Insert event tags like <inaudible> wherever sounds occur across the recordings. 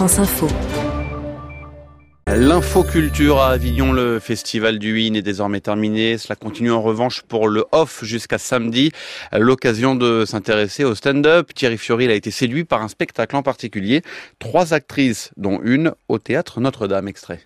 France Info. L'infoculture à Avignon, le festival du Win est désormais terminé. Cela continue en revanche pour le off jusqu'à samedi. L'occasion de s'intéresser au stand-up. Thierry Fiori a été séduit par un spectacle en particulier. Trois actrices, dont une au théâtre Notre-Dame. Extrait.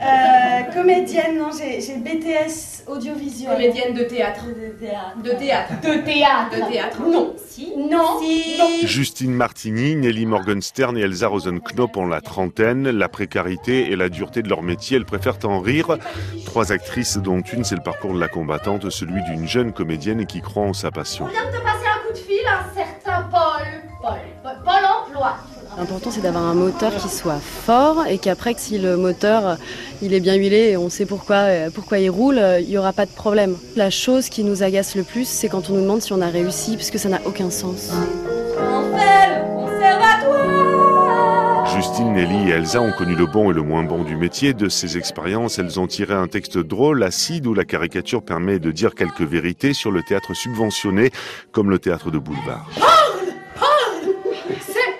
Euh, comédienne, non, j'ai j'ai BTS audiovisuel. Comédienne de théâtre. De théâtre. De théâtre. De théâtre. De théâtre. Non. Si. Non. Si. Justine Martini, Nelly Morgenstern et Elsa Rosenknop ont la trentaine. La précarité et la dureté de leur métier, elles préfèrent en rire. Trois actrices, dont une, c'est le parcours de la combattante, celui d'une jeune comédienne qui croit en sa passion. On vient de te passer un coup de fil, un certain Paul. Paul. Paul, Paul emploi. L'important c'est d'avoir un moteur qui soit fort et qu'après que si le moteur il est bien huilé et on sait pourquoi, euh, pourquoi il roule, euh, il n'y aura pas de problème. La chose qui nous agace le plus c'est quand on nous demande si on a réussi parce que ça n'a aucun sens. On fait le conservatoire. Justine, Nelly et Elsa ont connu le bon et le moins bon du métier. De ces expériences, elles ont tiré un texte drôle, acide, où la caricature permet de dire quelques vérités sur le théâtre subventionné, comme le théâtre de boulevard. C'est.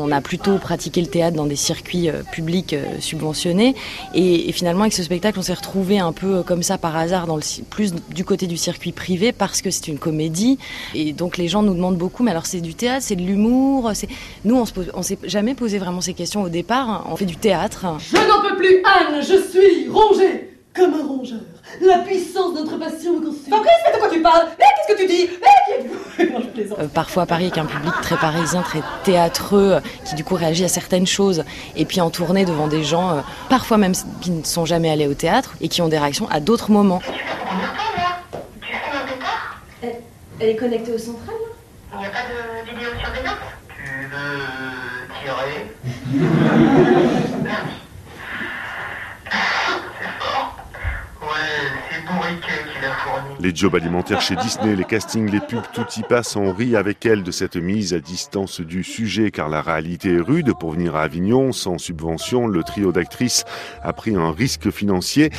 On a plutôt pratiqué le théâtre dans des circuits euh, publics euh, subventionnés et, finalement avec ce spectacle on s'est retrouvé un peu euh, comme ça par hasard dans le, plus du côté du circuit privé parce que c'est une comédie et donc les gens nous demandent beaucoup mais alors c'est du théâtre, c'est de l'humour, nous on on s'est jamais posé vraiment ces questions au départ, on fait du théâtre. Je n'en peux plus, Anne, je suis rongée comme un rongeur. La puissance de notre passion me consume. Fabrice, mais de quoi tu parles? Mais qu'est-ce que tu dis? Mais qui êtes-vous? <laughs> Non, je plaisante. Euh, parfois à Paris avec un public très parisien, très théâtreux, qui du coup réagit à certaines choses, et puis en tournée devant des gens, euh, parfois même qui ne sont jamais allés au théâtre, et qui ont des réactions à d'autres moments. Elle est connectée au central Il n'y a pas de vidéosurveillance Tu veux tirer <laughs> C'est fort. Ouais, c'est Bourriquet qui l'a fourni. Les jobs alimentaires chez Disney, les castings, les pubs, tout y passe. On rit avec elle de cette mise à distance du sujet, car la réalité est rude. Pour venir à Avignon, sans subvention, le trio d'actrices a pris un risque financier.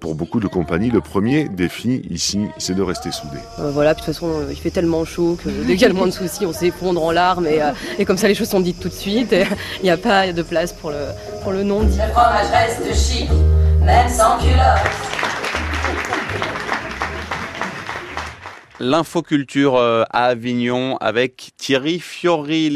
Pour beaucoup de compagnies, le premier défi ici, c'est de rester soudés. Euh, voilà, puis de toute façon, euh, il fait tellement chaud que <laughs> dès qu'il y a le moins de soucis, on s'effondre en larmes et, euh, et comme ça les choses sont dites tout de suite. et Il n'y a pas de place pour le, pour le non-dit. Le fromage reste chic, même sans culotte. L'infoculture euh, à Avignon avec Thierry Fiori.